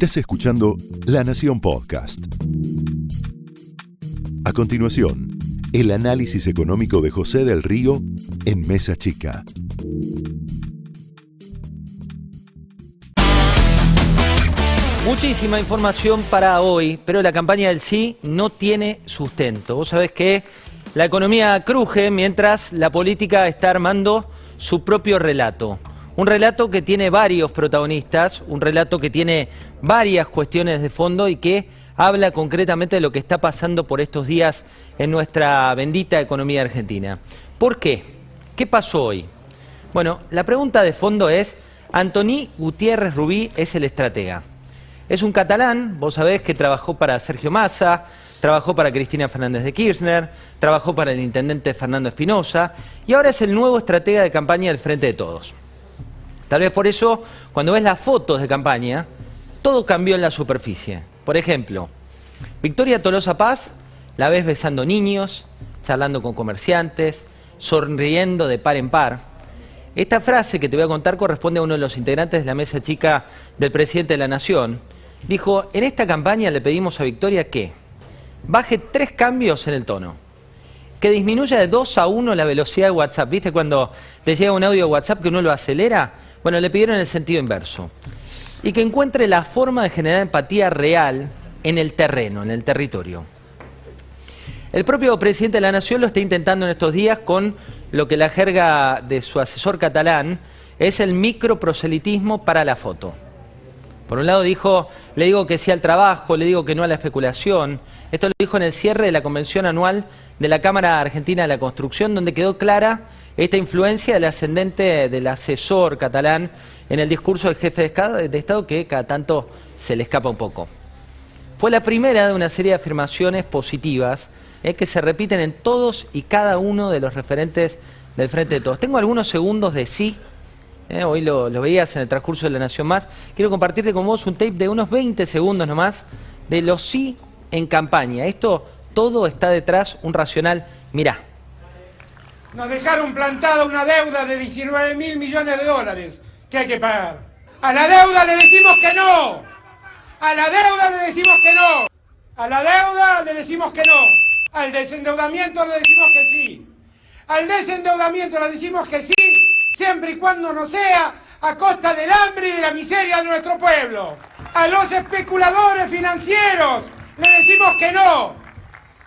Estás escuchando La Nación Podcast. A continuación, el análisis económico de José del Río en Mesa Chica. Muchísima información para hoy, pero la campaña del sí no tiene sustento. Vos sabés que la economía cruje mientras la política está armando su propio relato. Un relato que tiene varios protagonistas, un relato que tiene varias cuestiones de fondo y que habla concretamente de lo que está pasando por estos días en nuestra bendita economía argentina. ¿Por qué? ¿Qué pasó hoy? Bueno, la pregunta de fondo es, Antoni Gutiérrez Rubí es el estratega. Es un catalán, vos sabés que trabajó para Sergio Massa, trabajó para Cristina Fernández de Kirchner, trabajó para el intendente Fernando Espinosa y ahora es el nuevo estratega de campaña del Frente de Todos. Tal vez por eso, cuando ves las fotos de campaña, todo cambió en la superficie. Por ejemplo, Victoria Tolosa Paz la ves besando niños, charlando con comerciantes, sonriendo de par en par. Esta frase que te voy a contar corresponde a uno de los integrantes de la mesa chica del presidente de la Nación. Dijo, en esta campaña le pedimos a Victoria que baje tres cambios en el tono. Que disminuya de 2 a 1 la velocidad de WhatsApp. ¿Viste cuando te llega un audio de WhatsApp que uno lo acelera? Bueno, le pidieron el sentido inverso. Y que encuentre la forma de generar empatía real en el terreno, en el territorio. El propio presidente de la Nación lo está intentando en estos días con lo que la jerga de su asesor catalán es el microproselitismo para la foto. Por un lado dijo, le digo que sí al trabajo, le digo que no a la especulación. Esto lo dijo en el cierre de la convención anual de la Cámara Argentina de la Construcción, donde quedó clara esta influencia del ascendente del asesor catalán en el discurso del jefe de Estado que cada tanto se le escapa un poco. Fue la primera de una serie de afirmaciones positivas eh, que se repiten en todos y cada uno de los referentes del Frente de Todos. Tengo algunos segundos de sí, eh, hoy lo, lo, veías en el transcurso de La Nación Más. Quiero compartirte con vos un tape de unos 20 segundos nomás de los sí en campaña. Esto todo está detrás, un racional. Mirá. Nos dejaron plantada una deuda de 19 mil millones de dólares que hay que pagar. A la deuda le decimos que no. A la deuda le decimos que no. A la deuda le decimos que no. Al desendeudamiento le decimos que sí. Al desendeudamiento le decimos que sí, siempre y cuando no sea a costa del hambre y de la miseria de nuestro pueblo. A los especuladores financieros le decimos que no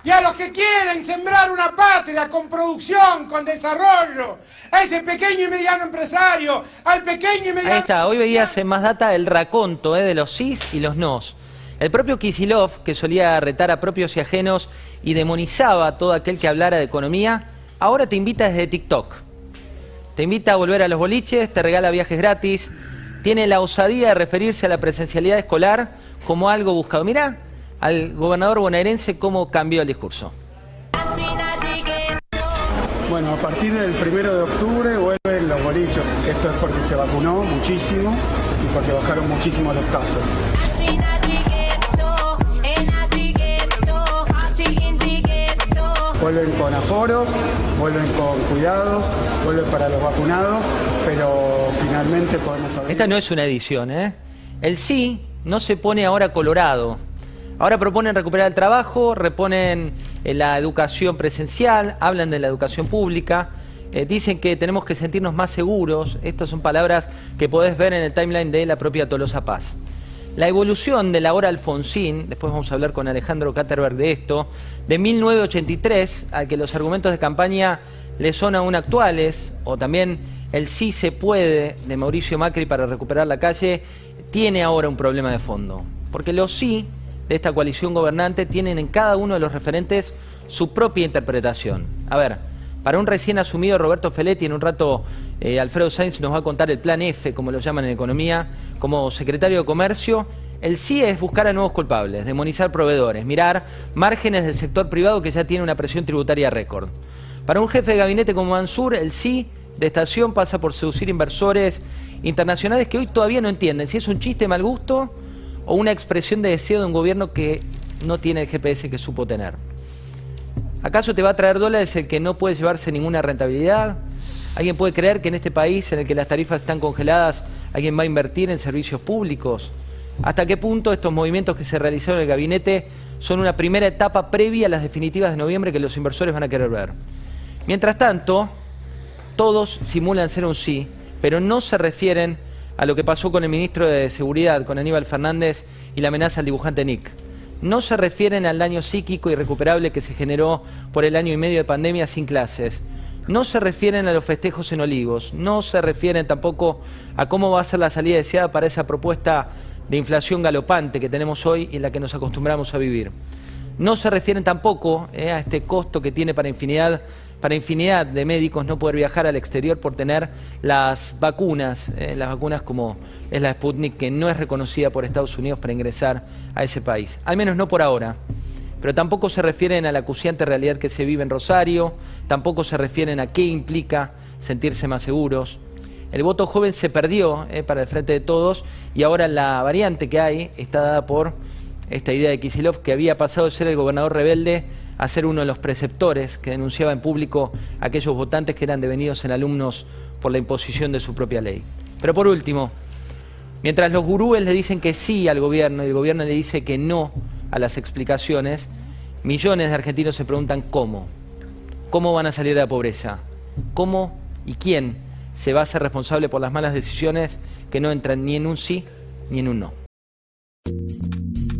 y a los que quieren sembrar una patria con producción, con desarrollo, a ese pequeño y mediano empresario, al pequeño y mediano... Ahí está, hoy veías en Más Data el raconto eh, de los sís y los nos. El propio Kisilov, que solía retar a propios y ajenos y demonizaba a todo aquel que hablara de economía, ahora te invita desde TikTok. Te invita a volver a los boliches, te regala viajes gratis, tiene la osadía de referirse a la presencialidad escolar como algo buscado. Mirá, al gobernador bonaerense cómo cambió el discurso. Bueno, a partir del primero de octubre vuelven los bolichos. Esto es porque se vacunó muchísimo y porque bajaron muchísimo los casos. Vuelven con aforos, vuelven con cuidados, vuelven para los vacunados, pero finalmente podemos abrir. Esta no es una edición, ¿eh? El sí no se pone ahora colorado, Ahora proponen recuperar el trabajo, reponen eh, la educación presencial, hablan de la educación pública, eh, dicen que tenemos que sentirnos más seguros. Estas son palabras que podés ver en el timeline de la propia Tolosa Paz. La evolución de la hora Alfonsín, después vamos a hablar con Alejandro Katterberg de esto, de 1983, al que los argumentos de campaña le son aún actuales, o también el sí se puede de Mauricio Macri para recuperar la calle, tiene ahora un problema de fondo. Porque los sí de esta coalición gobernante tienen en cada uno de los referentes su propia interpretación. A ver, para un recién asumido Roberto Feletti, en un rato eh, Alfredo Sainz nos va a contar el plan F, como lo llaman en economía, como secretario de Comercio. El sí es buscar a nuevos culpables, demonizar proveedores, mirar márgenes del sector privado que ya tiene una presión tributaria récord. Para un jefe de gabinete como Mansur, el sí de estación pasa por seducir inversores internacionales que hoy todavía no entienden si es un chiste mal gusto o una expresión de deseo de un gobierno que no tiene el GPS que supo tener. ¿Acaso te va a traer dólares el que no puede llevarse ninguna rentabilidad? ¿Alguien puede creer que en este país en el que las tarifas están congeladas, alguien va a invertir en servicios públicos? ¿Hasta qué punto estos movimientos que se realizaron en el gabinete son una primera etapa previa a las definitivas de noviembre que los inversores van a querer ver? Mientras tanto, todos simulan ser un sí, pero no se refieren a lo que pasó con el ministro de Seguridad, con Aníbal Fernández y la amenaza al dibujante Nick. No se refieren al daño psíquico irrecuperable que se generó por el año y medio de pandemia sin clases. No se refieren a los festejos en Olivos. No se refieren tampoco a cómo va a ser la salida deseada para esa propuesta de inflación galopante que tenemos hoy y en la que nos acostumbramos a vivir. No se refieren tampoco eh, a este costo que tiene para infinidad, para infinidad de médicos no poder viajar al exterior por tener las vacunas, eh, las vacunas como es la Sputnik, que no es reconocida por Estados Unidos para ingresar a ese país. Al menos no por ahora. Pero tampoco se refieren a la acuciante realidad que se vive en Rosario, tampoco se refieren a qué implica sentirse más seguros. El voto joven se perdió eh, para el frente de todos y ahora la variante que hay está dada por esta idea de Kisilov, que había pasado de ser el gobernador rebelde a ser uno de los preceptores que denunciaba en público a aquellos votantes que eran devenidos en alumnos por la imposición de su propia ley. Pero por último, mientras los gurúes le dicen que sí al gobierno y el gobierno le dice que no a las explicaciones, millones de argentinos se preguntan cómo. ¿Cómo van a salir de la pobreza? ¿Cómo y quién se va a hacer responsable por las malas decisiones que no entran ni en un sí ni en un no?